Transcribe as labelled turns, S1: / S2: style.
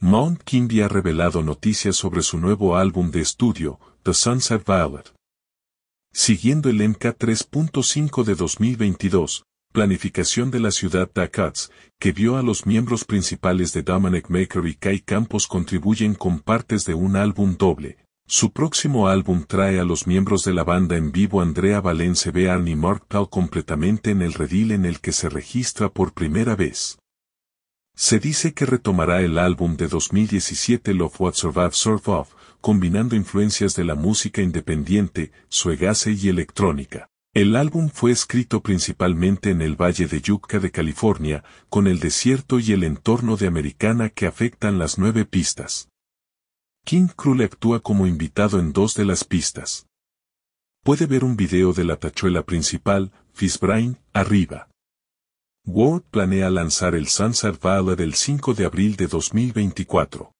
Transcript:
S1: Mount Kimby ha revelado noticias sobre su nuevo álbum de estudio, The Sunset Violet. Siguiendo el MK 3.5 de 2022, planificación de la ciudad de Akats, que vio a los miembros principales de Dominic Maker y Kai Campos contribuyen con partes de un álbum doble. Su próximo álbum trae a los miembros de la banda en vivo Andrea Valence Bearn y Mark Paul completamente en el redil en el que se registra por primera vez. Se dice que retomará el álbum de 2017 Love What Survive Surf Off, combinando influencias de la música independiente, suegase y electrónica. El álbum fue escrito principalmente en el Valle de Yucca de California, con el desierto y el entorno de Americana que afectan las nueve pistas. King Krul actúa como invitado en dos de las pistas. Puede ver un video de la tachuela principal, Fishbrain, arriba. Ward planea lanzar el Sunset Valley el 5 de abril de 2024.